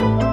thank you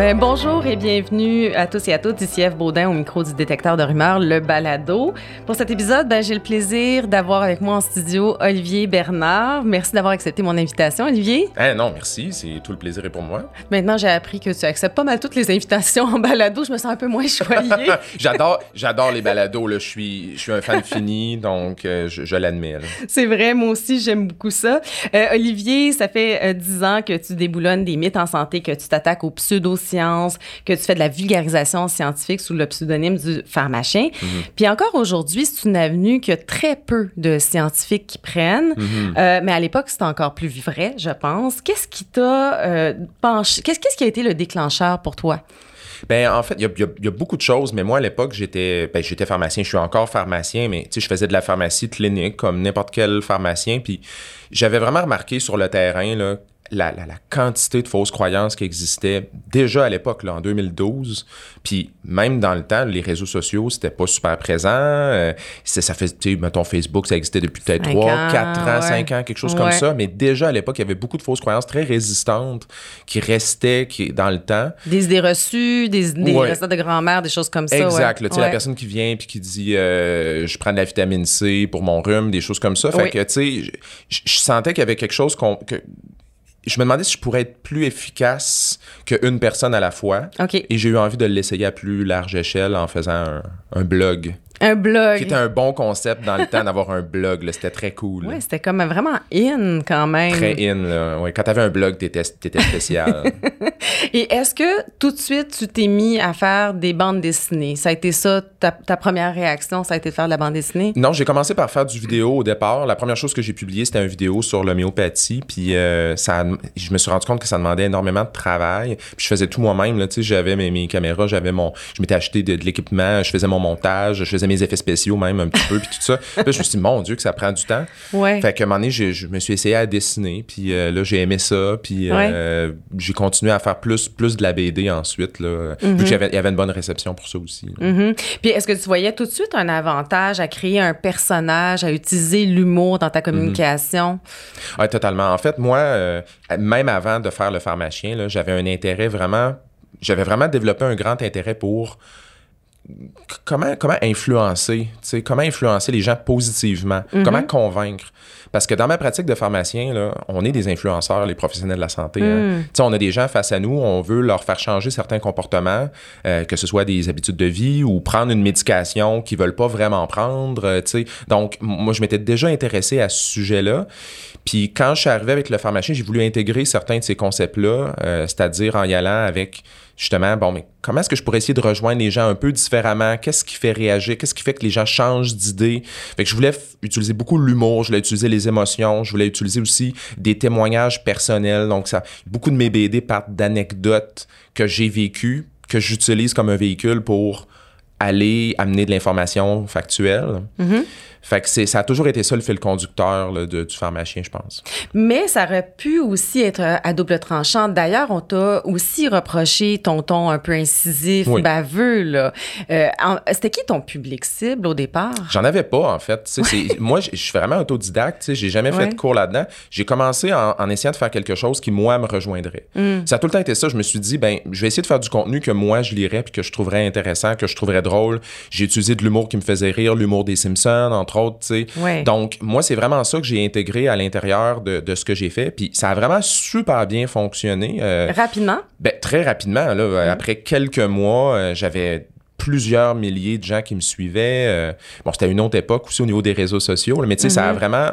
Ben, bonjour et bienvenue à tous et à toutes. Ici Eve Baudin au micro du détecteur de rumeurs, le balado. Pour cet épisode, ben, j'ai le plaisir d'avoir avec moi en studio Olivier Bernard. Merci d'avoir accepté mon invitation, Olivier. Eh non, merci. C'est tout le plaisir est pour moi. Maintenant, j'ai appris que tu acceptes pas mal toutes les invitations en balado. Je me sens un peu moins choyée. j'adore, j'adore les balados. Là. Je, suis, je suis un fan fini, donc euh, je, l'admets. C'est vrai, moi aussi, j'aime beaucoup ça. Euh, Olivier, ça fait euh, dix ans que tu déboulonnes des mythes en santé, que tu t'attaques aux pseudo que tu fais de la vulgarisation scientifique sous le pseudonyme du pharmacien. Mhm. Puis encore aujourd'hui, c'est une avenue que très peu de scientifiques qui prennent. Mhm. Euh, mais à l'époque, c'était encore plus vrai, je pense. Qu'est-ce qui t'a euh, penché? Qu'est-ce, qu'est-ce qui a été le déclencheur pour toi? Ben en fait, il y, a, beaucoup de choses, mais moi à l'époque, j'étais ben, j'étais pharmacien, je suis encore pharmacien, mais tu sais, je faisais de la pharmacie clinique comme n'importe quel pharmacien, puis j'avais vraiment remarqué sur le terrain là, la, quantité de fausses croyances qui existaient déjà à l'époque, en 2012. Puis même dans le temps, les réseaux sociaux, c'était pas super présent. Euh, ça fait, tu sais, mettons, Facebook, ça existait depuis peut-être 3, 4 ans, 5 ans, quelque chose comme ça. Mais déjà à l'époque, il y avait beaucoup de fausses croyances très résistantes qui restaient qui, dans le temps. Des idées reçues, des, des de grand-mère, des choses comme ça. Exact. Sais, la personne qui vient puis qui dit euh, je prends de la vitamine C pour mon rhume, des choses comme ça. Fait que, tu sais, je sentais qu'il y avait quelque chose qu'on je me demandais si je pourrais être plus efficace qu'une personne à la fois. Et j'ai eu envie de l'essayer à plus large échelle en faisant un blog. Un blog. Qui était un bon concept dans le temps d'avoir un blog. C'était très cool. Oui, c'était comme vraiment in quand même. Très in. Là. Ouais, quand t'avais un blog, t'étais étais spécial. Et est-ce que tout de suite, tu t'es mis à faire des bandes dessinées? Ça a été ça, ta, première réaction, ça a été de faire de la bande dessinée? Non, j'ai commencé par faire du vidéo au départ. La première chose que j'ai publiée, c'était une vidéo sur l'homéopathie. Puis euh, ça, je me suis rendu compte que ça demandait énormément de travail. Puis je faisais tout moi-même. J'avais mes, mes caméras, j'avais mon... Je m'étais acheté de, de l'équipement, je faisais mon montage, je faisais mes effets spéciaux même un petit peu, puis tout ça. Puis là, je me suis dit, mon Dieu, que ça prend du temps. Ouais. Fait qu'à un moment donné, je, me suis essayé à dessiner, puis euh, là, j'ai aimé ça, puis euh, j'ai continué à faire plus, plus de la BD ensuite, là, vu qu'il y avait une bonne réception pour ça aussi. Mm-hmm. Puis est-ce que tu voyais tout de suite un avantage à créer un personnage, à utiliser l'humour dans ta communication? Mm-hmm. Oui, totalement. En fait, moi, euh, même avant de faire le pharmacien, j'avais un intérêt vraiment j'avais vraiment développé un grand intérêt pour comment, comment influencer, comment influencer les gens positivement, mhm. comment convaincre? Parce que dans ma pratique de pharmacien, là, on est des influenceurs, les professionnels de la santé. Hein. Mhm. On a des gens face à nous, on veut leur faire changer certains comportements, euh, que ce soit des habitudes de vie ou prendre une médication qu'ils veulent pas vraiment prendre. Euh, Donc, moi, je m'étais déjà intéressé à ce sujet-là. Puis quand je suis arrivé avec le pharmacien, j'ai voulu intégrer certains de ces concepts-là, euh, c'est-à-dire en y allant avec justement, bon, mais comment est-ce que je pourrais essayer de rejoindre les gens un peu différemment? Qu'est-ce qui fait réagir? Qu'est-ce qui fait que les gens changent d'idée? Fait que je voulais utiliser beaucoup l'humour, je voulais utiliser les émotions, je voulais utiliser aussi des témoignages personnels. Donc, ça, beaucoup de mes BD partent d'anecdotes que j'ai vécues, que j'utilise comme un véhicule pour aller amener de l'information factuelle. Mm-hmm. Fait que c'est, ça a toujours été ça le fil conducteur de, du pharmacien, je pense. Mais ça aurait pu aussi être à double tranchant. D'ailleurs, on t'a aussi reproché ton ton un peu incisif, baveux. Là. Euh, c'était qui ton public cible au départ? J'en avais pas, en fait. Moi, je suis vraiment autodidacte. J'ai jamais fait de cours là-dedans. J'ai commencé en, essayant de faire quelque chose qui, moi, me rejoindrait. Hmm. Ça a tout le temps été ça. Je me suis dit, ben, je vais essayer de faire du contenu que moi, je lirais puis que je trouverais intéressant, que je trouverais drôle. J'ai utilisé de l'humour qui me faisait rire, l'humour des Simpsons, entre donc, moi, c'est vraiment ça que j'ai intégré à l'intérieur de, ce que j'ai fait. Puis ça a vraiment super bien fonctionné. Euh, rapidement? Ben, très rapidement. Là, Après quelques mois, euh, j'avais plusieurs milliers de gens qui me suivaient. Euh, bon, c'était une autre époque aussi au niveau des réseaux sociaux, mais tu sais, ça a mm-hmm. vraiment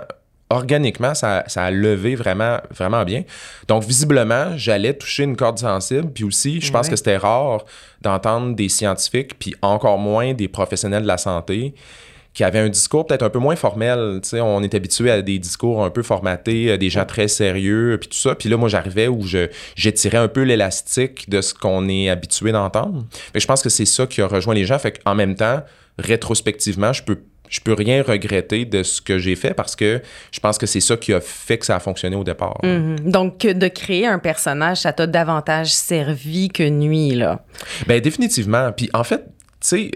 organiquement, ça, a levé vraiment, vraiment bien. Donc, visiblement, j'allais toucher une corde sensible. Puis aussi, je pense que c'était rare d'entendre des scientifiques, puis encore moins des professionnels de la santé qui avait un discours peut-être un peu moins formel. sais, on est habitué à des discours un peu formatés, euh, des gens très sérieux, puis tout ça. Puis là, moi, j'arrivais où je, j'étirais un peu l'élastique de ce qu'on est habitué d'entendre. Mais je pense que c'est ça qui a rejoint les gens. Fait qu'en même temps, rétrospectivement, je peux je peux rien regretter de ce que j'ai fait parce que je pense que c'est ça qui a fait que ça a fonctionné au départ. Mm-hmm. Donc, de créer un personnage, ça t'a davantage servi que nuit, là? Bien, définitivement. Puis en fait, tu sais,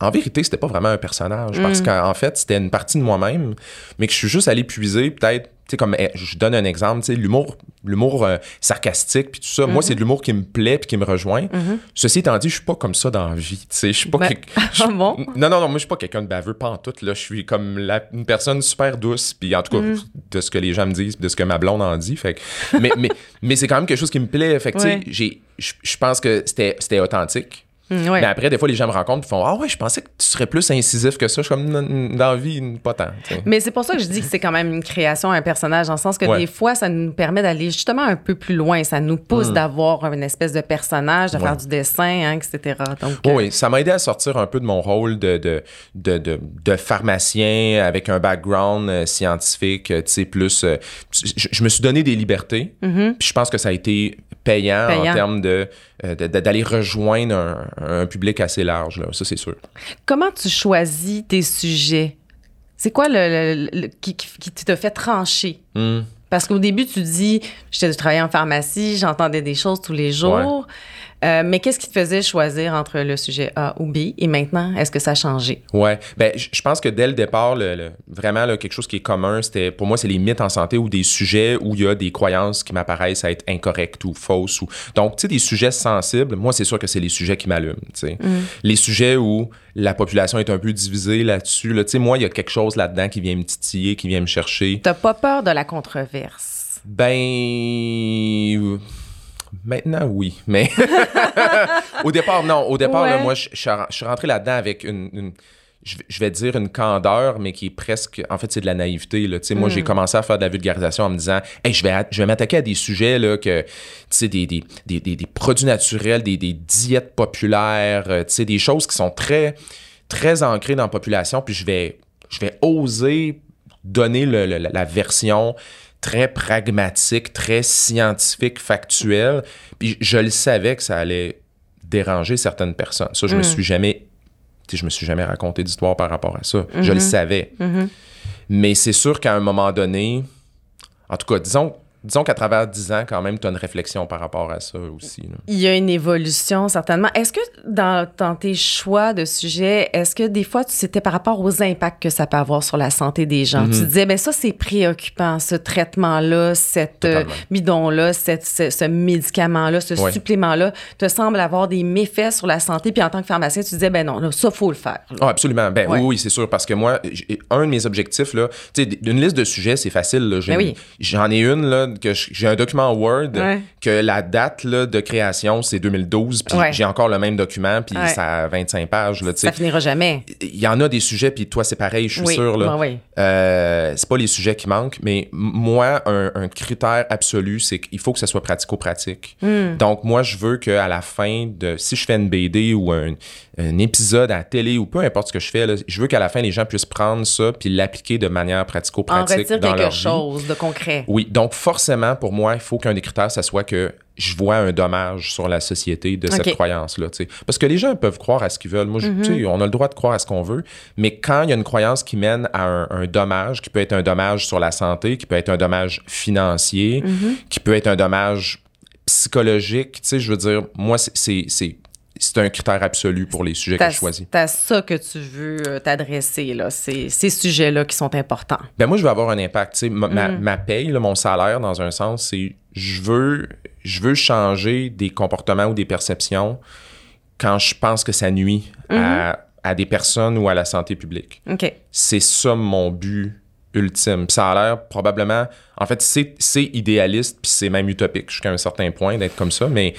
en vérité, c'était pas vraiment un personnage parce mm. qu'en fait, c'était une partie de moi-même, mais que je suis juste allé puiser peut-être, tu sais, comme eh, je donne un exemple, tu sais, l'humour l'humour euh, sarcastique puis tout ça. Moi, Mhm. c'est de l'humour qui me plaît puis qui me rejoint. Ceci étant dit, je suis pas comme ça dans la vie. Tu sais, je suis pas. Ben, je- ah bon? Non, non, non, moi, je suis pas quelqu'un de baveux, pas en tout. Là, je suis comme la- une personne super douce, puis en tout cas, Mhm. de ce que les gens me disent, de ce que ma blonde en dit. Fait mais, mais, mais c'est quand même quelque chose qui me plaît. Fait que, tu sais, Ouais. je pense que c'était authentique. Mm, ouais. Mais après, des fois, les gens me rencontrent et font Ah ouais, je pensais que tu serais plus incisif que ça. Je suis comme Dans la vie, pas tant. Mais c'est pour ça que je dis que c'est quand même une création, un personnage, dans le sens que Ouais. des fois, ça nous permet d'aller justement un peu plus loin. Ça nous pousse d'avoir une espèce de personnage, de Mm. Ouais. faire du dessin, hein, etc. Donc, Oui, euh, oui, ça m'a aidé à sortir un peu de mon rôle de, de, de, de, de pharmacien avec un background euh, scientifique, euh, tu sais, plus... euh, je, je me suis donné des libertés, puis je pense que ça a été payant, Payant. en termes de- d'aller rejoindre un, un public assez large, là. ça c'est sûr. comment tu choisis tes sujets? C'est quoi le, le- le- qui, t'a fait trancher? Hmm. Parce qu'au début, tu dis, j'étais travaillais en pharmacie, j'entendais des choses tous les jours. Euh, mais qu'est-ce qui te faisait choisir entre le sujet A ou B? Et maintenant, est-ce que ça a changé? Ouais, ben je pense que dès le départ, le, le- vraiment là, quelque chose qui est commun, c'était pour moi c'est les mythes en santé ou des sujets où il y a des croyances qui m'apparaissent à être incorrectes ou fausses ou donc tu sais des sujets sensibles. Moi c'est sûr que c'est les sujets qui m'allument. sais. Les sujets où la population est un peu divisée là-dessus. Là, tu sais moi il y a quelque chose là-dedans qui vient me titiller, qui vient me chercher. T'as pas peur de la controverse? Ben. Maintenant, oui. Mais. au départ, non. Au départ, là, moi, je je suis ren- je suis rentré là-dedans avec une. une- je vais- dire une candeur, mais qui est presque. En fait, c'est de la naïveté. Là. Moi, j'ai commencé à faire de la vulgarisation en me disant hey, je vais, je vais m'attaquer à des sujets là, que. Des, des, des, des- des produits naturels, des, des diètes populaires, euh, des choses qui sont très, très ancrées dans la population. Puis je vais, je vais oser donner le- le- la, la version très pragmatique, très scientifique, factuelle. Puis je le savais que ça allait déranger certaines personnes. Ça, je me suis jamais... Je me suis jamais raconté d'histoire par rapport à ça. Je le savais. Mais c'est sûr qu'à un moment donné, en tout cas, disons, disons qu'à travers 10 ans, quand même, tu as une réflexion par rapport à ça aussi. là. Il y a une évolution, certainement. Est-ce que dans, dans tes choix de sujets, est-ce que des fois, tu- c'était par rapport aux impacts que ça peut avoir sur la santé des gens? Tu disais, ben ça, c'est préoccupant, ce traitement-là, cette euh, bidon-là, ce, ce médicament-là, ce Ouais. supplément-là, te semble avoir des méfaits sur la santé. Puis en tant que pharmacien, tu disais, ben non, là, ça, faut le faire. Ah, absolument. Ben Ouais. oui, c'est sûr. Parce que moi, un de mes objectifs, là, tu sais, d'une liste de sujets, c'est facile. Ben oui. J'en ai une, là, que j'ai un document Word, Ouais. que la date là, de création, c'est 2012, puis Ouais. j'ai encore le même document, puis Ouais. ça a 25 pages. Là. Ça finira jamais. Il y en a des sujets, puis toi, c'est pareil, je suis Oui, sûr. Là. oui. Euh, c'est pas les sujets qui manquent, mais moi, un, un critère absolu, c'est qu'il faut que ça soit pratico-pratique. Hmm. Donc, moi, je veux qu'à la fin de. Si je fais une BD ou un, un épisode à la télé ou peu importe ce que je fais, là, je veux qu'à la fin, les gens puissent prendre ça puis l'appliquer de manière pratico-pratique dans quelque leur vie. chose de concret. Oui, donc forcément, pour moi, il faut qu'un des critères, ça soit que je vois un dommage sur la société de cette croyance-là. Parce que les gens peuvent croire à ce qu'ils veulent. Moi, je- sais, on a le droit de croire à ce qu'on veut. Mais quand il y a une croyance qui mène à un, un dommage, qui peut être un dommage sur la santé, qui peut être un dommage financier, qui peut être un dommage psychologique, tu sais, je veux dire, moi, c'est- c'est c'est- c'est un critère absolu pour les sujets que je choisis. t'as ça que tu veux euh, t'adresser, là, ces, ces sujets-là qui sont importants. Ben moi, je veux avoir un impact. Tu sais, ma, ma- ma paye, là, mon salaire, dans un sens, c'est je veux, je veux changer des comportements ou des perceptions quand je pense que ça nuit à, à des personnes ou à la santé publique. C'est ça mon but ultime. Puis ça a l'air probablement... En fait, c'est idéaliste, puis c'est même utopique jusqu'à un certain point d'être comme ça, mais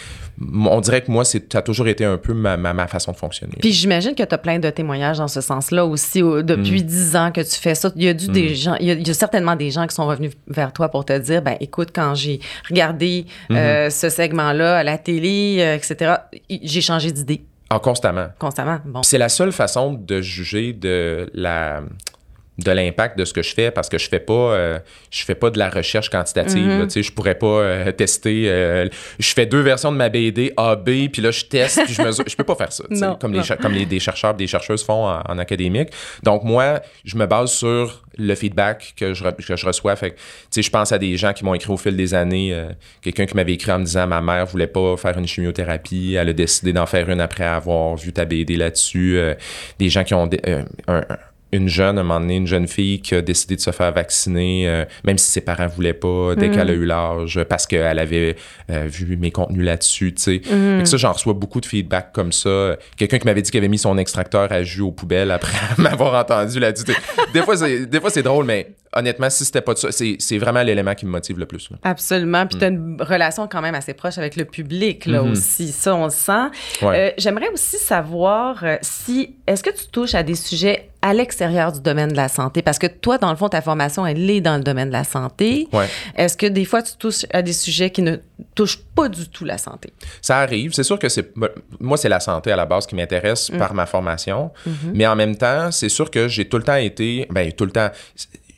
on dirait que moi, c'est- ça a toujours été un peu ma, ma, ma façon de fonctionner. Puis j'imagine que tu as plein de témoignages dans ce sens-là aussi. au- depuis Mm. dix ans que tu fais ça, il y a dû des gens, il y, a, il y a certainement des gens qui sont revenus vers toi pour te dire, ben écoute, quand j'ai regardé Mm-hmm. euh, ce segment-là à la télé, euh, etc., j'ai changé d'idée Ah, constamment. constamment. Bon. C'est la seule façon de juger de la de l'impact de ce que je fais parce que je fais pas euh, je fais pas de la recherche quantitative là, tu sais je pourrais pas euh, tester euh, je fais deux versions de ma BD A B puis là je teste puis je mesure je peux pas faire ça Non, comme non. les comme les des chercheurs des chercheuses font en, en académique. Donc moi je me base sur le feedback que je, re- que je reçois. Fait que, tu sais je pense à des gens qui m'ont écrit au fil des années euh, quelqu'un qui m'avait écrit en me disant ma mère voulait pas faire une chimiothérapie elle a décidé d'en faire une après avoir vu ta BD là-dessus euh, des gens qui ont euh, un- une jeune, à un moment donné, une jeune fille qui a décidé de se faire vacciner, euh, même si ses parents voulaient pas, dès qu'elle a eu l'âge, parce qu'elle avait euh, vu mes contenus là-dessus, tu sais. Que ça, j'en reçois beaucoup de feedback comme ça. Quelqu'un qui m'avait dit qu'il avait mis son extracteur à jus aux poubelles après m'avoir entendu là-dessus. Des fois, c'est, des fois, c'est drôle, mais honnêtement, si c'était pas de ça, c'est, c'est vraiment l'élément qui me motive le plus. là. Absolument. Puis tu as une relation quand même assez proche avec le public, là Mhm. aussi. Ça, on le sent. Ouais. Euh, j'aimerais aussi savoir si, est-ce que tu touches à des sujets à l'extérieur du domaine de la santé? Parce que toi, dans le fond, ta formation, elle est dans le domaine de la santé. Ouais. Est-ce que des fois, tu touches à des sujets qui ne touchent pas du tout la santé? Ça arrive. C'est sûr que c'est. Moi, c'est la santé à la base qui m'intéresse Mm. par ma formation. Mm-hmm. Mais en même temps, c'est sûr que j'ai tout le temps été. Ben, tout le temps.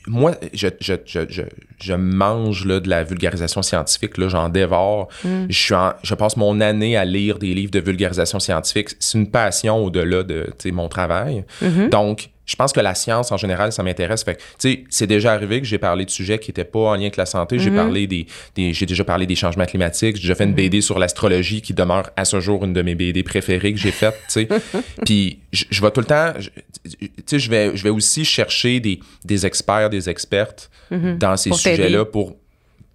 Moi, je, je, je, je, mange là, de la vulgarisation scientifique, j'en dévore. Mm. Je, suis en- je passe mon année à lire des livres de vulgarisation scientifique. C'est une passion au-delà de mon travail. Mm-hmm. Donc, je pense que la science, en général, ça m'intéresse. Fait que, tu sais, c'est déjà arrivé que j'ai parlé de sujets qui n'étaient pas en lien avec la santé. J'ai parlé des, des- j'ai déjà parlé des changements climatiques. J'ai déjà fait une BD sur l'astrologie qui demeure à ce jour une de mes BD préférées que j'ai tu sais. Puis, je, vais tout le temps, je- tu sais, je vais, je vais aussi chercher des, des experts, des expertes dans ces sujets-là pour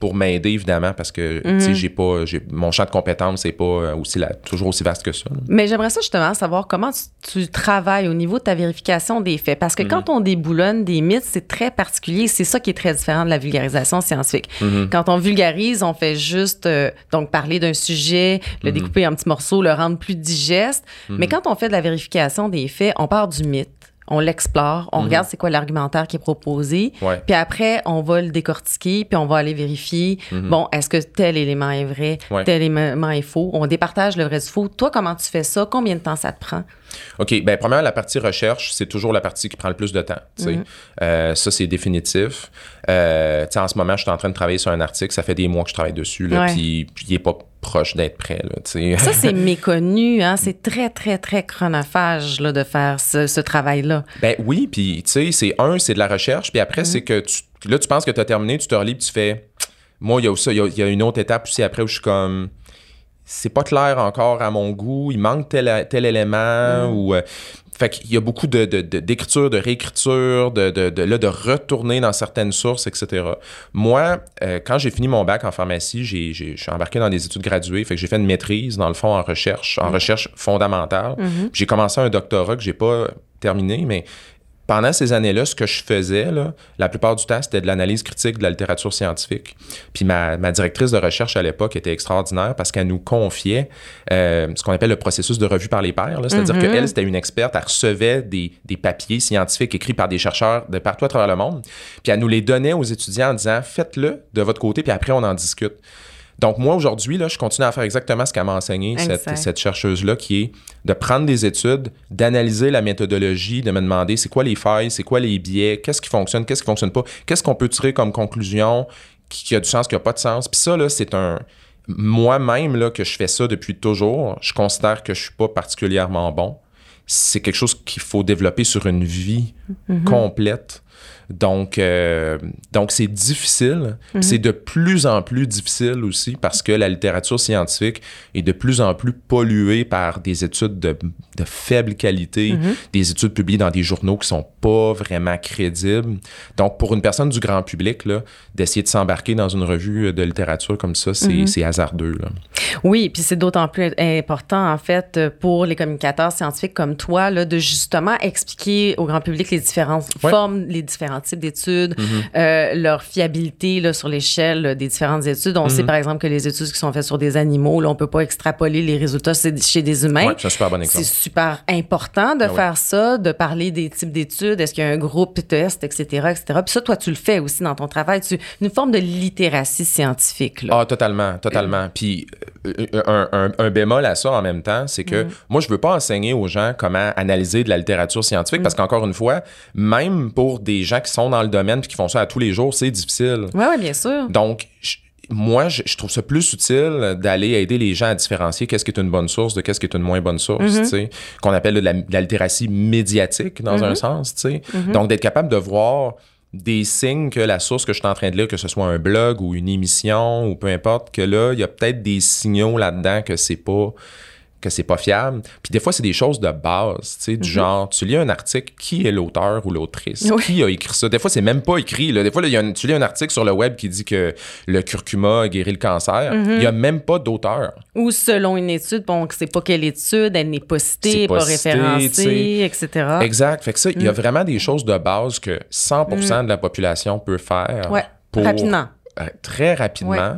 pour m'aider évidemment parce que sais j'ai pas j'ai mon champ de compétences c'est pas euh, aussi la- toujours aussi vaste que ça. là. Mais j'aimerais ça justement savoir comment tu, tu travailles au niveau de ta vérification des faits. Parce que quand on déboulonne des mythes, c'est très particulier. C'est ça qui est très différent de la vulgarisation scientifique. Quand on vulgarise, on fait juste euh, donc parler d'un sujet, le découper en petits morceaux, le rendre plus digeste. Mais quand on fait de la vérification des faits, on part du mythe. On l'explore, on regarde c'est quoi l'argumentaire qui est proposé, Ouais. puis après on va le décortiquer, puis on va aller vérifier. Bon, est-ce que tel élément est vrai, Ouais. tel élément est faux On départage le vrai du faux. Toi, comment tu fais ça? Combien de temps ça te prend? OK. Ben, premièrement, la partie recherche, c'est toujours la partie qui prend le plus de temps. sais. Euh, ça, c'est définitif. Euh, en ce moment, je suis en train de travailler sur un article. Ça fait des mois que je travaille dessus. Puis il n'est pas proche d'être prêt. Là. Ça, c'est méconnu. Hein? C'est très, très, très chronophage là, de faire ce, ce travail-là. Ben oui, puis tu sais, c'est un, c'est de la recherche, puis après, c'est que tu, là, tu penses que tu as terminé, tu te relis, puis tu fais. Moi, il y a aussi, il y a- il y, a une autre étape aussi après où je suis comme. C'est pas clair encore à mon goût, il manque tel, tel élément, ou. euh, fait qu'il y a beaucoup de, de- de- d'écriture, de réécriture, de, de, là, de retourner dans certaines sources, etc. Moi, euh, quand j'ai fini mon bac en pharmacie, j'ai, j'ai- je suis embarqué dans des études graduées, fait que j'ai fait une maîtrise, dans le fond, en recherche, en recherche fondamentale. Puis J'ai commencé un doctorat que j'ai pas terminé, mais pendant ces années-là, ce que je faisais, là, la plupart du temps, c'était de l'analyse critique de la littérature scientifique. Puis ma, ma directrice de recherche à l'époque était extraordinaire parce qu'elle nous confiait euh, ce qu'on appelle le processus de revue par les pairs. C'est-à-dire qu'elle, c'était une experte, elle recevait des, des papiers scientifiques écrits par des chercheurs de partout à travers le monde. Puis elle nous les donnait aux étudiants en disant faites-le de votre côté, puis après, on en discute. Donc, moi, aujourd'hui, là, je continue à faire exactement ce qu'elle m'a enseigné, cette, cette chercheuse-là, qui est de prendre des études, d'analyser la méthodologie, de me demander c'est quoi les failles, c'est quoi les biais, qu'est-ce qui fonctionne, qu'est-ce qui fonctionne pas, qu'est-ce qu'on peut tirer comme conclusion qui, qui a du sens, qui a pas de sens. Puis ça, là, c'est un. Moi-même, là, que je fais ça depuis toujours, je considère que je suis pas particulièrement bon. C'est quelque chose qu'il faut développer sur une vie complète. Donc, euh, donc c'est difficile. C'est de plus en plus difficile aussi parce que la littérature scientifique est de plus en plus polluée par des études de, de faible qualité, des études publiées dans des journaux qui sont pas vraiment crédibles. Donc, pour une personne du grand public, là, d'essayer de s'embarquer dans une revue de littérature comme ça, c'est c'est hasardeux. Là. Oui, puis c'est d'autant plus important, en fait, pour les communicateurs scientifiques comme toi, là, de justement expliquer au grand public les différentes Ouais. formes, les différents types d'études, euh, leur fiabilité là, sur l'échelle là, des différentes études. On sait, par exemple, que les études qui sont faites sur des animaux, là, on peut pas extrapoler les résultats c'est chez des humains. Ouais, c'est un super bon C'est exemple. super important de Ah ouais. faire ça, de parler des types d'études, est-ce qu'il y a un groupe test, etc., etc. Puis ça, toi, tu le fais aussi dans ton travail. Tu, une forme de littératie scientifique. Là. Ah, totalement, totalement. Puis euh, un, un- un bémol à ça en même temps, c'est que moi, je veux pas enseigner aux gens comment analyser de la littérature scientifique parce qu'encore une fois, même pour des gens qui sont dans le domaine puis qui font ça à tous les jours, c'est difficile. Oui, oui, bien sûr. Donc, je- moi, je, je trouve ça plus utile d'aller aider les gens à différencier qu'est-ce qui est une bonne source de qu'est-ce qui est une moins bonne source, tu sais, qu'on appelle de la, de la littératie médiatique dans un sens, tu sais. Donc, d'être capable de voir des signes que la source que je suis en train de lire, que ce soit un blog ou une émission ou peu importe, que là, il y a peut-être des signaux là-dedans que c'est pas que c'est pas fiable. Puis des fois, c'est des choses de base, tu sais, du genre, tu lis un article, qui est l'auteur ou l'autrice? Oui. Qui a écrit ça? Des fois, c'est même pas écrit. Là. Des fois, là, y a un- tu lis un article sur le web qui dit que le curcuma guérit le cancer. Il y a même pas d'auteur. Ou selon une étude, bon, que c'est pas quelle étude, elle n'est pas citée, pas pas, cité, référencée, etc. Exact. Fait que ça, il y a vraiment des choses de base que 100% de la population peut faire. Ouais, pour- rapidement. euh, Très rapidement. Ouais.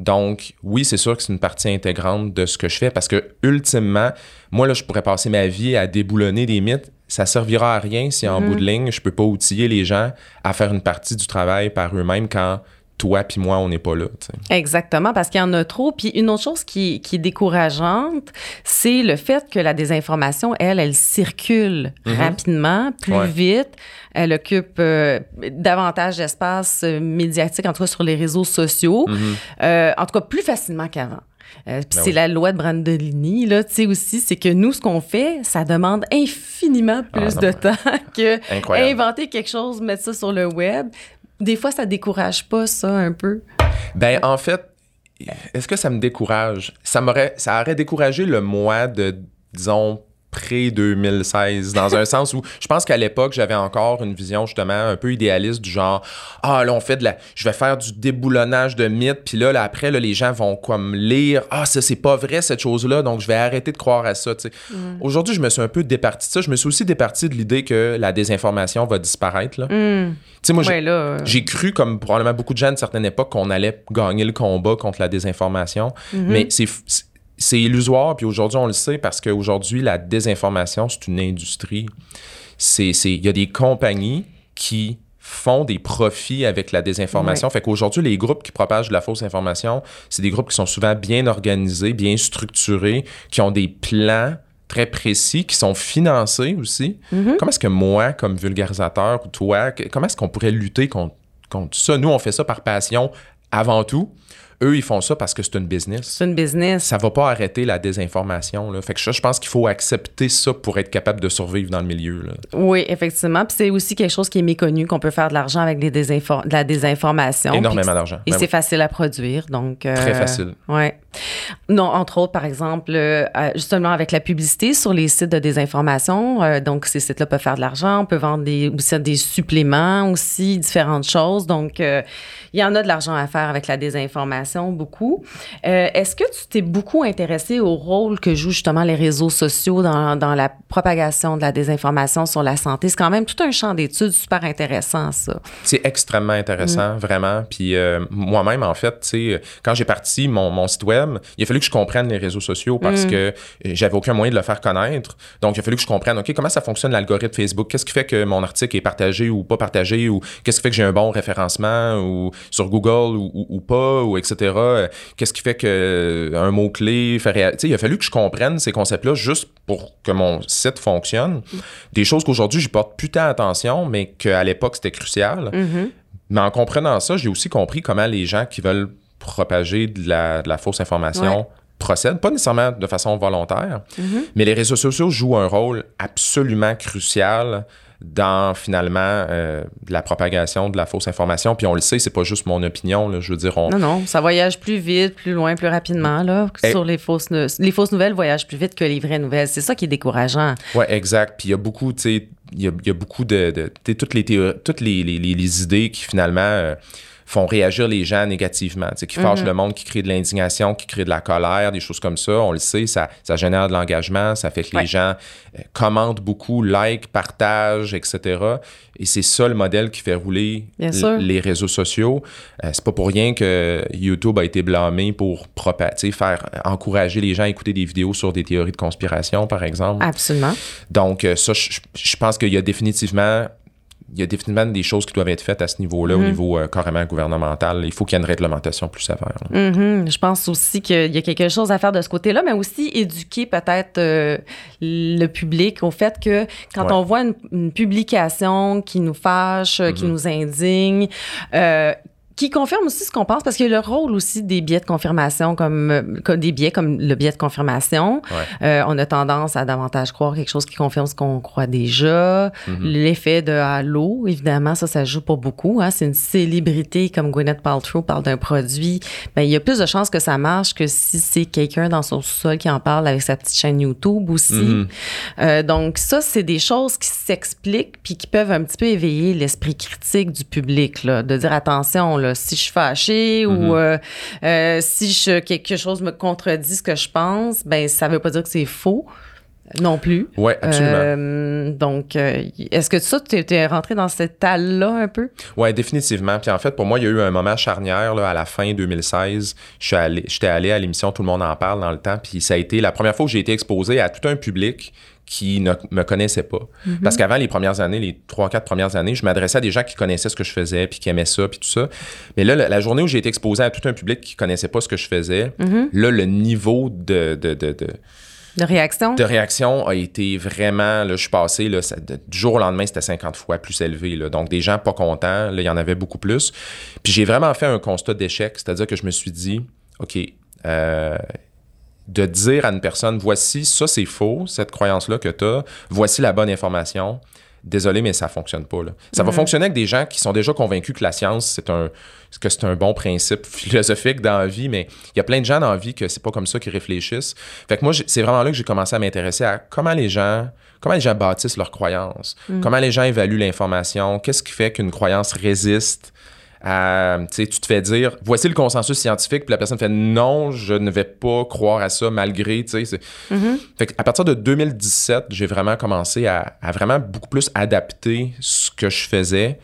Donc, oui, c'est sûr que c'est une partie intégrante de ce que je fais parce que, ultimement, moi, là, je pourrais passer ma vie à déboulonner des mythes. Ça servira à rien si, en bout de ligne, je peux pas outiller les gens à faire une partie du travail par eux-mêmes quand toi puis moi, on n'est pas là. tu sais. Exactement, parce qu'il y en a trop. Puis une autre chose qui, qui est décourageante, c'est le fait que la désinformation, elle, elle circule rapidement, plus Ouais. vite. Elle occupe euh, davantage d'espace euh, médiatique, en tout cas sur les réseaux sociaux, Euh, en tout cas plus facilement qu'avant. Euh, Ben c'est oui. la loi de Brandolini, là, tu sais aussi, c'est que nous, ce qu'on fait, ça demande infiniment plus Ah, non, de ouais. temps que Incroyable. inventer quelque chose, mettre ça sur le web. Des fois, ça décourage pas ça un peu. Ben, en fait, est-ce que ça me décourage? Ça m'aurait, ça aurait découragé le mois de, disons, pré-2016, dans un sens où je pense qu'à l'époque, j'avais encore une vision justement un peu idéaliste du genre Ah, là, on fait de la. Je vais faire du déboulonnage de mythes, puis là, là, après, là, les gens vont comme lire Ah, ça, c'est pas vrai, cette chose-là, donc je vais arrêter de croire à ça. sais. Aujourd'hui, je me suis un peu départi de ça. Je me suis aussi départi de l'idée que la désinformation va disparaître. Là. Tu sais, moi, j'ai- Ouais, euh, cru, comme probablement beaucoup de gens à une certaine époque, qu'on allait gagner le combat contre la désinformation. Mais c'est c'est- illusoire, puis aujourd'hui, on le sait, parce qu'aujourd'hui, la désinformation, c'est une industrie. C'est- Il y a des compagnies qui font des profits avec la désinformation. Fait qu'aujourd'hui, les groupes qui propagent de la fausse information, c'est des groupes qui sont souvent bien organisés, bien structurés, qui ont des plans très précis, qui sont financés aussi. Comment est-ce que moi, comme vulgarisateur, ou toi, comment est-ce qu'on pourrait lutter contre, contre ça? Nous, on fait ça par passion avant tout. Eux, ils font ça parce que c'est une business. c'est une business. Ça va pas arrêter la désinformation. Là. Fait que ça, je pense qu'il faut accepter ça pour être capable de survivre dans le milieu. Là. Oui, effectivement. Puis c'est aussi quelque chose qui est méconnu, qu'on peut faire de l'argent avec des de la désinformation. Énormément d'argent. Et Ben c'est oui. facile à produire, donc... euh, Très facile. Oui. Non, entre autres, par exemple, euh, justement avec la publicité sur les sites de désinformation, euh, donc ces sites-là peuvent faire de l'argent, on peut vendre des, aussi des suppléments aussi, différentes choses. Donc, euh, il y en a de l'argent à faire avec la désinformation, beaucoup. Est-ce que tu t'es beaucoup intéressé au rôle que jouent justement les réseaux sociaux dans, dans la propagation de la désinformation sur la santé? C'est quand même tout un champ d'études super intéressant, ça. C'est extrêmement intéressant, vraiment. Puis moi-même, en fait, tu sais, quand j'ai parti mon, mon site web, il a fallu que je comprenne les réseaux sociaux parce que euh, j'avais aucun moyen de le faire connaître. Donc, il a fallu que je comprenne, OK, comment ça fonctionne l'algorithme Facebook? Qu'est-ce qui fait que mon article est partagé ou pas partagé? Ou qu'est-ce qui fait que j'ai un bon référencement ou sur Google ou, ou- ou pas? Ou etc. Euh, Qu'est-ce qui fait que euh, un mot-clé fait réa- il a fallu que je comprenne ces concepts-là juste pour que mon site fonctionne. Des choses qu'aujourd'hui, j'y porte plus tant attention, mais qu'à l'époque, c'était crucial. Mais en comprenant ça, j'ai aussi compris comment les gens qui veulent propager de la, de la fausse information Ouais. procèdent, pas nécessairement de façon volontaire, mais les réseaux sociaux jouent un rôle absolument crucial dans finalement euh, la propagation de la fausse information. Puis on le sait, c'est pas juste mon opinion. là. je veux dire, on, Non, non, ça voyage plus vite, plus loin, plus rapidement. Là, Eh. sur les fausses, les fausses nouvelles voyagent plus vite que les vraies nouvelles. C'est ça qui est décourageant. Ouais, exact. Puis il y a beaucoup, tu sais, il y a, il y a beaucoup de, toutes les théo- toutes les, les- les- les idées qui finalement euh, font réagir les gens négativement, qui fâchent le monde, qui créent de l'indignation, qui créent de la colère, des choses comme ça. On le sait, ça, ça génère de l'engagement, ça fait que Ouais. les gens euh, commentent beaucoup, like, partagent, etc. Et c'est ça le modèle qui fait rouler les réseaux sociaux. Euh, c'est pas pour rien que YouTube a été blâmé pour faire encourager les gens à écouter des vidéos sur des théories de conspiration, par exemple. Absolument. Donc, euh, ça, je, je pense qu'il y a définitivement. Il y a définitivement des choses qui doivent être faites à ce niveau-là, au niveau euh, carrément gouvernemental. Il faut qu'il y ait une réglementation plus sévère. Mhm. Je pense aussi qu'il y a quelque chose à faire de ce côté-là, mais aussi éduquer peut-être euh, le public au fait que quand Ouais. on voit une, une publication qui nous fâche, euh, qui nous indigne, euh, qui confirme aussi ce qu'on pense, parce qu'il y a le rôle aussi des biais de confirmation, comme, euh, comme des biais comme le biais de confirmation. Euh, on a tendance à davantage croire quelque chose qui confirme ce qu'on croit déjà. Mhm. L'effet de halo, évidemment, ça, ça joue pour beaucoup. Hein. C'est une célébrité comme Gwyneth Paltrow parle d'un produit. Ben, il y a plus de chances que ça marche que si c'est quelqu'un dans son sol qui en parle avec sa petite chaîne YouTube aussi. Mhm. Euh, donc, ça, c'est des choses qui s'expliquent puis qui peuvent un petit peu éveiller l'esprit critique du public, là, de dire attention, là, si je suis fâchée Mhm. ou euh, euh, si je, quelque chose me contredit ce que je pense, ben ça veut pas dire que c'est faux non plus. Ouais, absolument. Euh, donc, euh, est-ce que ça, tu es rentré dans cette talle-là un peu? Ouais, définitivement. Puis en fait, pour moi, il y a eu un moment charnière là, à la fin 2016. Je suis allé, j'étais allé à l'émission Tout le monde en parle dans le temps. Puis ça a été la première fois où j'ai été exposé à tout un public qui ne me connaissait pas. Parce qu'avant les premières années, les trois, quatre premières années, je m'adressais à des gens qui connaissaient ce que je faisais, puis qui aimaient ça, puis tout ça. Mais là, la, la journée où j'ai été exposé à tout un public qui connaissait pas ce que je faisais, là, le niveau de, de, de, de, De réaction? de réaction a été vraiment, là, je suis passé, là, ça- de- du jour au lendemain, c'était 50 fois plus élevé. Là. Donc, des gens pas contents, là, il y en avait beaucoup plus. Puis j'ai vraiment fait un constat d'échec, c'est-à-dire que je me suis dit, OK, euh, de dire à une personne, voici, ça c'est faux, cette croyance-là que tu as, voici la bonne information. Désolé, mais ça fonctionne pas. Là. Ça va fonctionner avec des gens qui sont déjà convaincus que la science, c'est un, que c'est un bon principe philosophique dans la vie, mais il y a plein de gens dans la vie que c'est pas comme ça qu'ils réfléchissent. Fait que moi, c'est vraiment là que j'ai commencé à m'intéresser à comment les gens, comment les gens bâtissent leurs croyances, comment les gens évaluent l'information, qu'est-ce qui fait qu'une croyance résiste à, tu sais, tu te fais dire, voici le consensus scientifique, puis la personne fait non, je ne vais pas croire à ça malgré, tu sais. Fait qu'à partir de 2017, j'ai vraiment commencé à, à vraiment beaucoup plus adapter ce que je faisais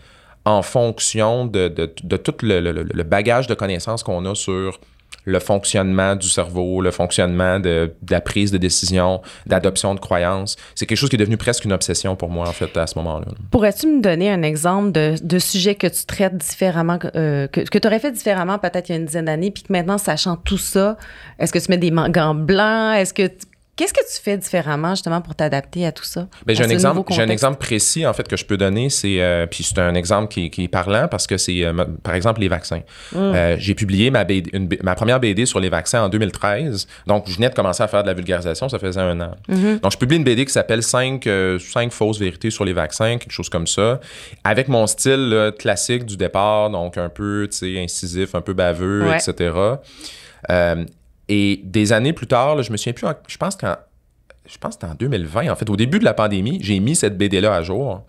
en fonction de, de- de tout le, le- le bagage de connaissances qu'on a sur le fonctionnement du cerveau, le fonctionnement de, la prise de décision, d'adoption de croyances. C'est quelque chose qui est devenu presque une obsession pour moi, en fait, à ce moment-là. Pourrais-tu me donner un exemple de, sujet que tu traites différemment, euh, que, que tu aurais fait différemment peut-être il y a une dizaine d'années, puis que maintenant, sachant tout ça, est-ce que tu mets des gants blancs? Est-ce que tu- Qu'est-ce que tu fais différemment justement pour t'adapter à tout ça? Ben, j'ai un exemple, j'ai un exemple précis en fait que je peux donner, c'est euh, puis c'est un exemple qui, qui est parlant parce que c'est euh, par exemple les vaccins. Mm. Euh, j'ai publié ma BD, une ma première BD sur les vaccins en 2013, donc je venais de commencer à faire de la vulgarisation, ça faisait un an. Mm-hmm. Donc je publie une BD qui s'appelle 5 cinq fausses vérités sur les vaccins, quelque chose comme ça, avec mon style là, classique du départ, donc un peu incisif, un peu baveux, Ouais. etc. Euh, et des années plus tard, là, je me souviens plus, en- je pense qu'en je pense que c'était en 2020, en fait, au début de la pandémie, j'ai mis cette BD-là à jour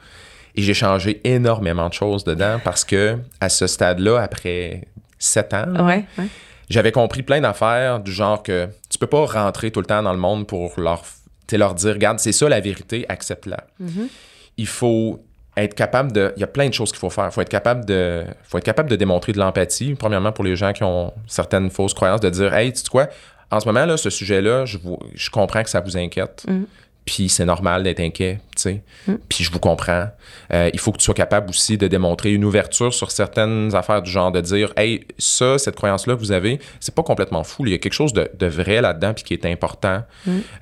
et j'ai changé énormément de choses dedans parce que à ce stade-là, après sept ans, Ouais, ouais. j'avais compris plein d'affaires du genre que tu peux pas rentrer tout le temps dans le monde pour leur, leur dire, regarde, c'est ça la vérité, accepte-la. Il faut être capable de. Il y a plein de choses qu'il faut faire. Il faut être capable de. faut être capable de démontrer de l'empathie, premièrement pour les gens qui ont certaines fausses croyances, de dire Hey, tu sais quoi, en ce moment, là, ce sujet-là, je, vous- je comprends que ça vous inquiète. Puis c'est normal d'être inquiet, tu sais. Puis je vous comprends. Euh, il faut que tu sois capable aussi de démontrer une ouverture sur certaines affaires du genre de dire Hey, ça, cette croyance-là que vous avez, c'est pas complètement fou. Il y a quelque chose de, de vrai là-dedans puis qui est important.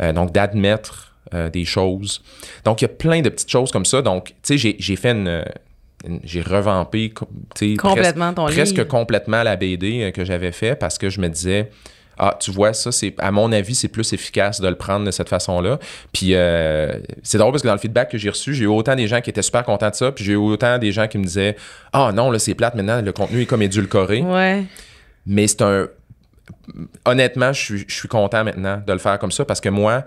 Euh, donc d'admettre euh, des choses. Donc il y a plein de petites choses comme ça. Donc, tu sais, j'ai, j'ai fait une. une- j'ai revampé co- tu sais, Complètement presque, ton presque livre. complètement la BD euh, que j'avais fait parce que je me disais ah, tu vois, ça, c'est à mon avis, c'est plus efficace de le prendre de cette façon-là. Puis euh, c'est drôle parce que dans le feedback que j'ai reçu, j'ai eu autant des gens qui étaient super contents de ça, puis j'ai eu autant des gens qui me disaient Ah non, là, c'est plate maintenant, le contenu est comme édulcoré. Ouais. Mais c'est un. Honnêtement, je suis, je suis content maintenant de le faire comme ça parce que moi,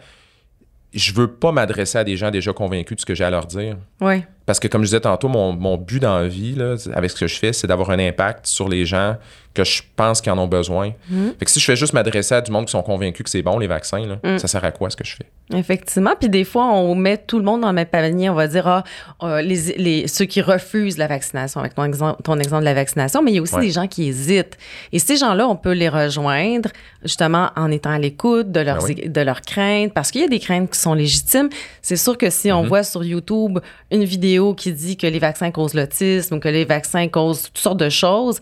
je veux pas m'adresser à des gens déjà convaincus de ce que j'ai à leur dire. Ouais. Parce que, comme je disais tantôt, mon, mon but dans la vie, là, avec ce que je fais, c'est d'avoir un impact sur les gens que je pense qu'ils en ont besoin. Fait que si je fais juste m'adresser à du monde qui sont convaincus que c'est bon, les vaccins, là, ça sert à quoi ce que je fais? Effectivement. Puis des fois, on met tout le monde dans le même panier. On va dire, ah, euh, les, les, ceux qui refusent la vaccination, avec ton exemple, ton exemple de la vaccination, mais il y a aussi Ouais. des gens qui hésitent. Et ces gens-là, on peut les rejoindre justement en étant à l'écoute de leurs, Ben oui. de leurs craintes, parce qu'il y a des craintes qui sont légitimes. C'est sûr que si on voit sur YouTube une vidéo qui dit que les vaccins causent l'autisme ou que les vaccins causent toutes sortes de choses,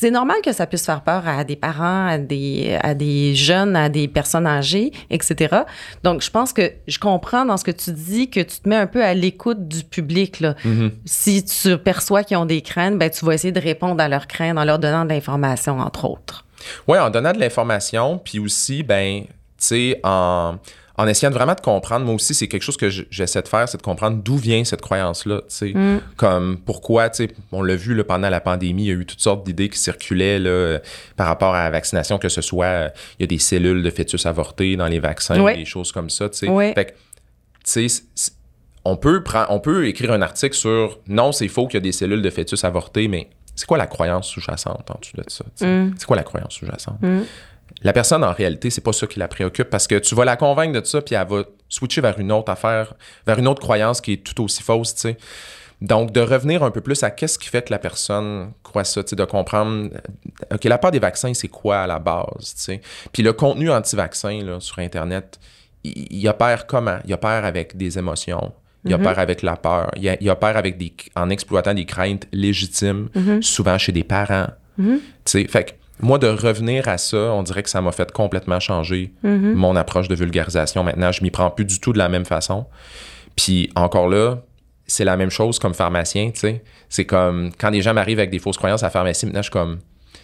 c'est normal que ça puisse faire peur à des parents, à des, à des jeunes, à des personnes âgées, etc. Donc, je pense que je comprends dans ce que tu dis que tu te mets un peu à l'écoute du public. Là. Mm-hmm. Si tu perçois qu'ils ont des craintes, ben, tu vas essayer de répondre à leurs craintes en leur donnant de l'information, entre autres. Oui, en donnant de l'information, puis aussi, ben, tu sais, en, en essayant vraiment de comprendre, moi aussi, c'est quelque chose que j'essaie de faire, c'est de comprendre d'où vient cette croyance-là, tu sais. Mm. Comme pourquoi, tu sais, on l'a vu là, pendant la pandémie, il y a eu toutes sortes d'idées qui circulaient là, par rapport à la vaccination, que ce soit, il y a des cellules de fœtus avortés dans les vaccins, Ouais. des choses comme ça, tu sais. Ouais. Fait que, tu sais, on peut, prendre, on peut écrire un article sur non, c'est faux qu'il y a des cellules de fœtus avortés, mais c'est quoi la croyance sous-jacente en dessous de ça? Mm. C'est quoi la croyance sous-jacente? Mm. La personne, en réalité, c'est pas ça qui la préoccupe parce que tu vas la convaincre de ça, puis elle va switcher vers une autre affaire, vers une autre croyance qui est tout aussi fausse, tu sais. Donc, de revenir un peu plus à qu'est-ce qui fait que la personne croit ça, tu sais, de comprendre, euh, OK, la part des vaccins, c'est quoi à la base, tu sais? Puis le contenu anti-vaccin, là, sur Internet, il, il opère comment? Il opère avec des émotions. Il opère avec la peur. Il, il opère avec des, en exploitant des craintes légitimes, souvent chez des parents. Tu sais, fait que moi, de revenir à ça, on dirait que ça m'a fait complètement changer mon approche de vulgarisation. Maintenant, je m'y prends plus du tout de la même façon. Puis encore là, c'est la même chose comme pharmacien, tu sais. C'est comme quand les gens m'arrivent avec des fausses croyances à la pharmacie, maintenant, je suis comme,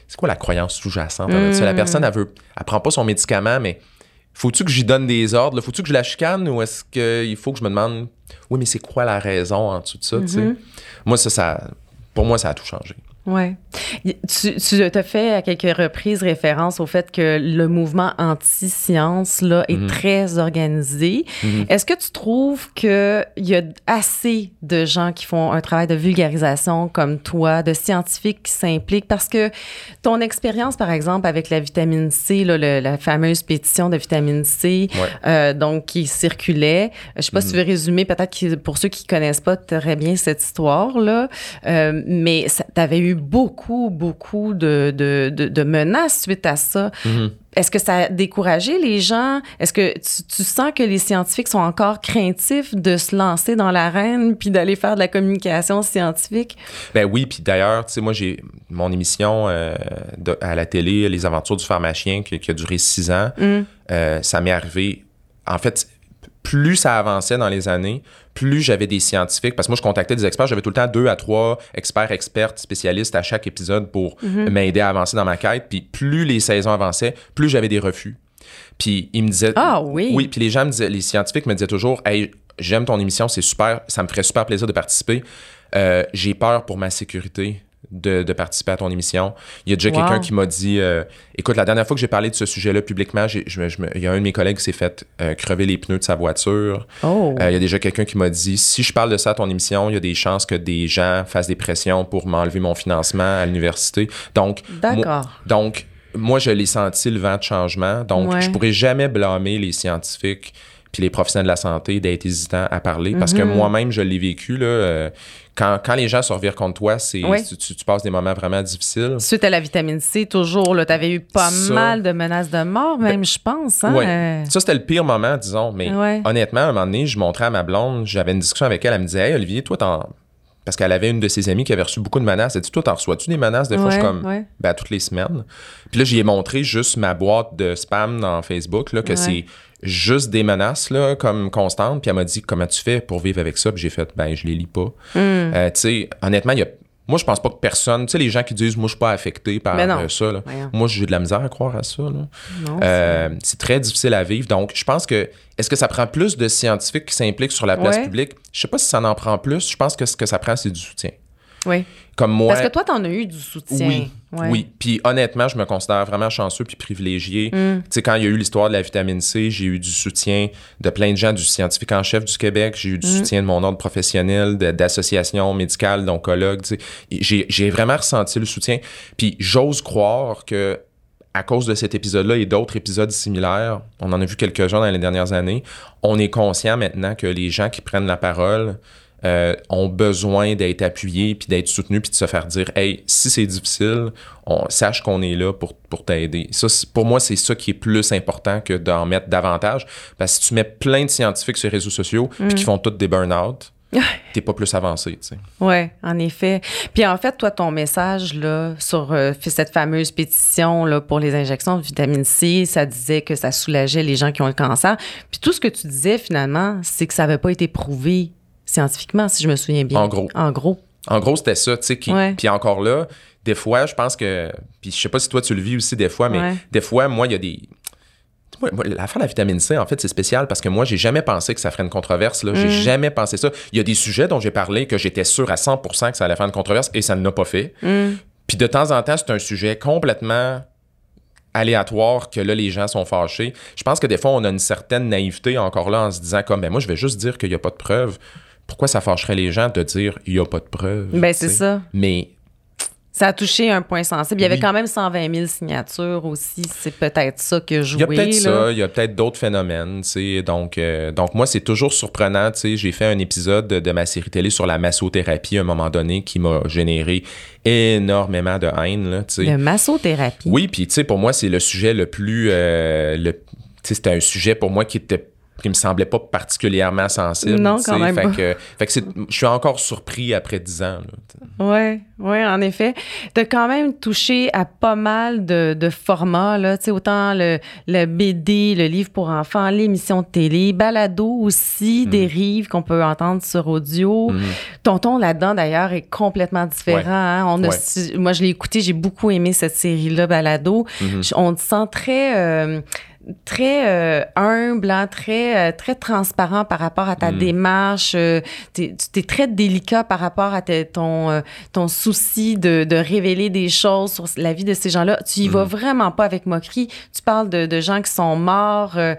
c'est quoi la croyance sous-jacente? Sais, La personne, elle veut, elle prend pas son médicament, mais faut-tu que j'y donne des ordres? Faut-tu que je la chicane ou est-ce qu'il faut que je me demande, oui, mais c'est quoi la raison en dessous de ça, tu sais? Moi, ça, ça, pour moi, ça a tout changé. Ouais. Y- Tu, tu as fait à quelques reprises référence au fait que le mouvement anti-science là, est très organisé. Est-ce que tu trouves qu'il y a assez de gens qui font un travail de vulgarisation comme toi, de scientifiques qui s'impliquent? Parce que ton expérience, par exemple, avec la vitamine C, là, le- la fameuse pétition de vitamine C, Ouais. euh, donc qui circulait. Je sais pas si tu veux résumer, peut-être pour ceux qui connaissent pas très bien cette histoire-là, euh, mais tu avais eu beaucoup, beaucoup de, de, de, de menaces suite à ça. Est-ce que ça a découragé les gens? Est-ce que tu, tu sens que les scientifiques sont encore craintifs de se lancer dans l'arène puis d'aller faire de la communication scientifique? Ben oui, puis d'ailleurs, tu sais, moi, j'ai mon émission euh, de- à la télé, Les Aventures du pharmacien, qui, qui a duré six ans. Euh, ça m'est arrivé. En fait, plus ça avançait dans les années, plus j'avais des scientifiques, parce que moi, je contactais des experts, j'avais tout le temps deux à trois experts, expertes, spécialistes à chaque épisode pour m'aider à avancer dans ma quête. Puis plus les saisons avançaient, plus j'avais des refus. Puis ils me disaient... Ah oui? Oui, puis les gens me disaient, les scientifiques me disaient toujours, hey, j'aime ton émission, c'est super, ça me ferait super plaisir de participer. Euh, j'ai peur pour ma sécurité de, de participer à ton émission. Il y a déjà Wow. quelqu'un qui m'a dit, euh, écoute, la dernière fois que j'ai parlé de ce sujet-là publiquement, j'ai- je me- je me- il y a un de mes collègues qui s'est fait euh, crever les pneus de sa voiture. Oh! Euh, il y a déjà quelqu'un qui m'a dit, si je parle de ça à ton émission, il y a des chances que des gens fassent des pressions pour m'enlever mon financement à l'université. Donc, moi- D'accord. donc, moi, je l'ai senti le vent de changement. Donc, Ouais. je pourrais jamais blâmer les scientifiques puis les professionnels de la santé d'être hésitants à parler parce que Mhm. moi-même, je l'ai vécu. Là, euh, quand, quand les gens se revirent contre toi, c'est, tu, tu- tu passes des moments vraiment difficiles. Suite à la vitamine C, toujours, tu avais eu pas Ça- mal de menaces de mort, même, je pense. Hein? Ouais. Euh, Ça, c'était le pire moment, disons. Mais Ouais. honnêtement, à un moment donné, je montrais à ma blonde, j'avais une discussion avec elle, elle me disait Hey, Olivier, toi, t'en. Parce qu'elle avait une de ses amies qui avait reçu beaucoup de menaces. Elle dit Toi, t'en reçois-tu des menaces? Des fois, je suis comme ouais. Ben, toutes les semaines. Puis là, j'y ai montré juste ma boîte de spam dans Facebook, là, que Ouais. c'est juste des menaces, là, comme constantes. Puis elle m'a dit Comment tu fais pour vivre avec ça? Puis j'ai fait Ben, je les lis pas. Hmm. Euh, tu sais, honnêtement, il y a. Moi, je pense pas que personne. Tu sais, les gens qui disent Moi, je suis pas affecté par non. euh, ça. là. Moi, j'ai de la misère à croire à ça. Euh, c'est très difficile à vivre. Donc, je pense que est-ce que ça prend plus de scientifiques qui s'impliquent sur la place Ouais. publique? Je sais pas si ça en prend plus. Je pense que ce que ça prend, c'est du soutien. Oui. Comme moi. Parce que toi, t'en as eu du soutien. oui, Ouais. oui. Puis honnêtement, je me considère vraiment chanceux puis privilégié. Mm. Tu sais, quand il y a eu l'histoire de la vitamine C, j'ai eu du soutien de plein de gens, du scientifique en chef du Québec, j'ai eu Mm. du soutien de mon ordre professionnel, d'associations médicales, d'oncologues. j'ai vraiment ressenti le soutien. Puis j'ose croire que à cause de cet épisode-là et d'autres épisodes similaires, on en a vu quelques-uns dans les dernières années, on est conscient maintenant que les gens qui prennent la parole euh, ont besoin d'être appuyés, puis d'être soutenus, puis de se faire dire, hey, si c'est difficile, on sache qu'on est là pour, pour t'aider. Ça, pour moi, c'est ça qui est plus important que d'en mettre davantage, parce que si tu mets plein de scientifiques sur les réseaux sociaux, puis qui font tous des burn-out, t'es pas plus avancé, tu sais. Oui, en effet. Puis en fait, toi, ton message là, sur euh, cette fameuse pétition là, pour les injections de vitamine C, ça disait que ça soulageait les gens qui ont le cancer. Puis tout ce que tu disais finalement, c'est que ça n'avait pas été prouvé scientifiquement, si je me souviens bien. En gros. En gros. En gros, c'était ça, tu sais. qui- Ouais. Puis encore là, des fois, je pense que. Puis je sais pas si toi tu le vis aussi des fois, mais Ouais. des fois, moi, il y a des. Moi, L'affaire de la vitamine C, en fait, c'est spécial parce que moi, j'ai jamais pensé que ça ferait une controverse. là. J'ai Mm. jamais pensé ça. Il y a des sujets dont j'ai parlé que j'étais sûr à 100% que ça allait faire une controverse et ça ne l'a pas fait. Mm. Puis de temps en temps, c'est un sujet complètement aléatoire que là, les gens sont fâchés. Je pense que des fois, on a une certaine naïveté encore là en se disant comme, ben moi, je vais juste dire qu'il n'y a pas de preuves. Pourquoi ça fâcherait les gens de dire il n'y a pas de preuves? Ben, c'est ça. Mais Ça a touché un point sensible. Il y avait Oui. quand même 120 000 signatures aussi. C'est peut-être ça que je Il y a peut-être ça, il y a peut-être d'autres phénomènes, tu sais. Donc, euh, donc moi, c'est toujours surprenant. J'ai fait un épisode de, de ma série télé sur la massothérapie à un moment donné qui m'a généré énormément de haine, là, tu sais. De massothérapie? Oui, puis pour moi, c'est le sujet le plus... euh, le- c'était un sujet pour moi qui était qui me semblait pas particulièrement sensible. Non, quand même fait pas. Que, fait que je suis encore surpris après 10 ans. là, oui, en effet. Tu as quand même touché à pas mal de, de formats, là, autant le, le BD, le livre pour enfants, l'émission de télé, balado aussi, dérive qu'on peut entendre sur audio. Mhm. Ton ton là-dedans, d'ailleurs, est complètement différent. Ouais. hein. On a Ouais. su- moi, je l'ai écouté, j'ai beaucoup aimé cette série-là, balado. Je- On te sent très... euh, très euh, humble, hein, très euh, très transparent par rapport à ta Mm. démarche. euh, t'es- tu es très délicat par rapport à ton euh, ton souci de, de révéler des choses sur la vie de ces gens-là. Tu y Mm. vas vraiment pas avec moquerie. Tu parles de, de gens qui sont morts euh,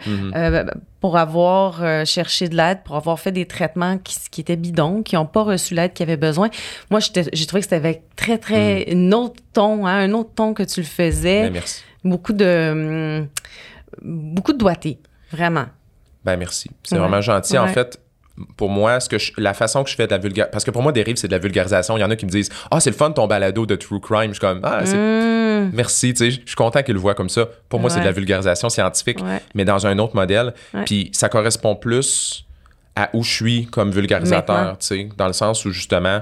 pour avoir euh, cherché de l'aide, pour avoir fait des traitements qui, qui étaient bidons, qui n'ont pas reçu l'aide qu'ils avaient besoin. Moi, j'ai trouvé que c'était avec très, très... un autre ton, hein, un autre ton que tu le faisais Ben, merci. beaucoup de hum, beaucoup de doigté, vraiment. Ben merci. C'est Ouais. vraiment gentil. En fait, pour moi, ce que je- la façon que je fais de la vulgarisation, parce que pour moi, dérive, c'est de la vulgarisation. Il y en a qui me disent Ah, c'est le fun ton balado de true crime. Je suis comme Ah, c'est- Hum, merci. Tu sais, je suis content qu'ils le voient comme ça. Pour moi, c'est de la vulgarisation scientifique, Ouais. mais dans un autre modèle. Ouais. Puis ça correspond plus à où je suis comme vulgarisateur, tu sais, dans le sens où justement,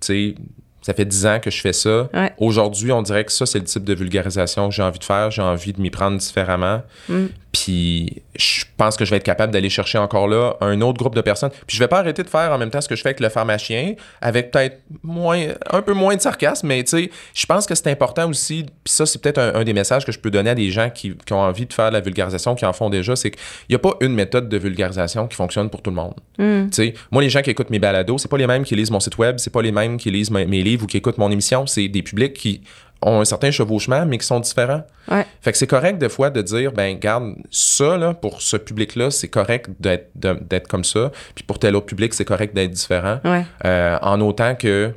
tu sais, ça fait 10 ans que je fais ça. Ouais. Aujourd'hui, on dirait que ça, c'est le type de vulgarisation que j'ai envie de faire. J'ai envie de m'y prendre différemment. Mm. Puis je pense que je vais être capable d'aller chercher encore là un autre groupe de personnes. Puis je vais pas arrêter de faire en même temps ce que je fais avec le pharmacien, avec peut-être moins, un peu moins de sarcasme, mais tu sais, je pense que c'est important aussi. Puis ça, c'est peut-être un, un des messages que je peux donner à des gens qui, qui ont envie de faire de la vulgarisation, qui en font déjà, c'est qu'il n'y a pas une méthode de vulgarisation qui fonctionne pour tout le monde. hum. Tu sais, moi, les gens qui écoutent mes balados, c'est pas les mêmes qui lisent mon site web, c'est pas les mêmes qui lisent mes, mes livres ou qui écoutent mon émission. C'est des publics qui ont un certain chevauchement, mais qui sont différents. Ouais. Fait que c'est correct des fois de dire, ben, garde, ça, là, pour ce public-là, c'est correct d'être, comme ça. Puis pour tel autre public, c'est correct d'être différent. Ouais. Euh, en autant que.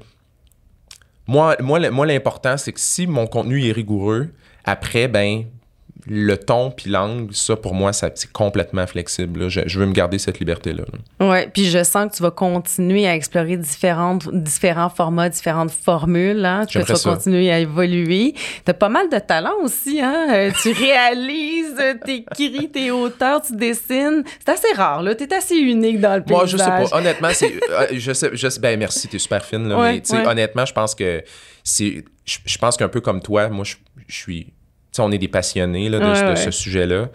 Moi, moi, moi l'important, c'est que si mon contenu est rigoureux, après, ben, le ton puis l'angle, ça, pour moi, ça, c'est complètement flexible. là. Je, je veux me garder cette liberté-là. là. Ouais, puis je sens que tu vas continuer à explorer différentes, différents formats, différentes formules, hein, que tu vas ça. continuer à évoluer. Tu as pas mal de talent aussi, hein? Euh, tu réalises, t'écris, t'es auteur, tu dessines. C'est assez rare, là. T'es assez unique dans le paysage. Moi, je sais pas. Honnêtement, c'est. euh, je sais, je sais- ben, merci, t'es super fine, là. Ouais, mais, tu ouais. honnêtement, je pense que c'est. Je, je pense qu'un peu comme toi, moi, je, je suis. Tu sais, on est des passionnés, là, de, Ouais, de ouais. ce sujet-là.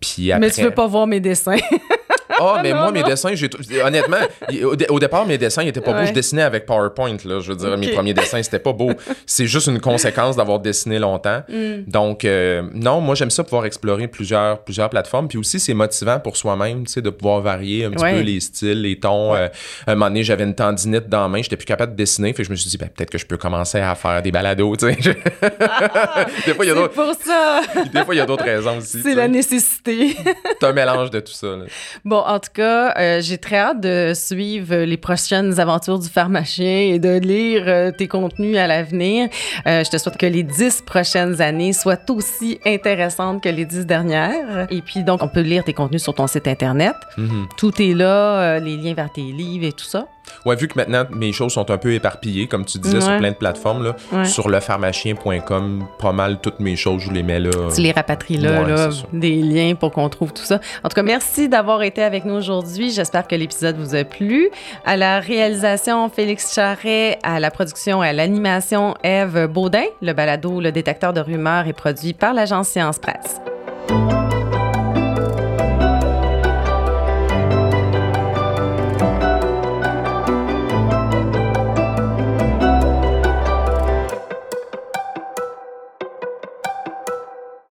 Puis après. Mais tu veux pas voir mes dessins. Ah, mais non, moi, mes dessins, j'ai. Honnêtement, au, dé- au départ, mes dessins, ils étaient pas beaux. Je dessinais avec PowerPoint, là. Je veux dire, mes premiers dessins, c'était pas beau. C'est juste une conséquence d'avoir dessiné longtemps. Mm. Donc, euh, non, moi, j'aime ça pouvoir explorer plusieurs, plusieurs plateformes. Puis aussi, c'est motivant pour soi-même, tu sais, de pouvoir varier un petit Ouais. peu les styles, les tons. Euh, un moment donné, j'avais une tendinite dans la main, j'étais plus capable de dessiner. Fait que je me suis dit, ben, peut-être que je peux commencer à faire des balados, tu sais. des fois, il y a d'autres- pour ça. des fois, il y a d'autres raisons aussi. C'est la nécessité. C'est un mélange de tout ça. là. Bon, en tout cas, euh, j'ai très hâte de suivre les prochaines aventures du pharmacien et de lire euh, tes contenus à l'avenir. Euh, je te souhaite que les dix prochaines années soient aussi intéressantes que les dix dernières. Et puis, donc, on peut lire tes contenus sur ton site Internet. Mhm. Tout est là, les liens vers tes livres et tout ça. Ouais, vu que maintenant mes choses sont un peu éparpillées, comme tu disais, sur plein de plateformes, là, Ouais. sur lepharmacien.com, pas mal toutes mes choses, je les mets là. Tu les rapatries là, Ouais, là, des liens pour qu'on trouve tout ça. En tout cas, merci d'avoir été avec nous aujourd'hui. J'espère que l'épisode vous a plu. À la réalisation, Félix Charret, à la production et à l'animation, Eve Baudin. Le balado Le détecteur de rumeurs est produit par l'agence Science Presse.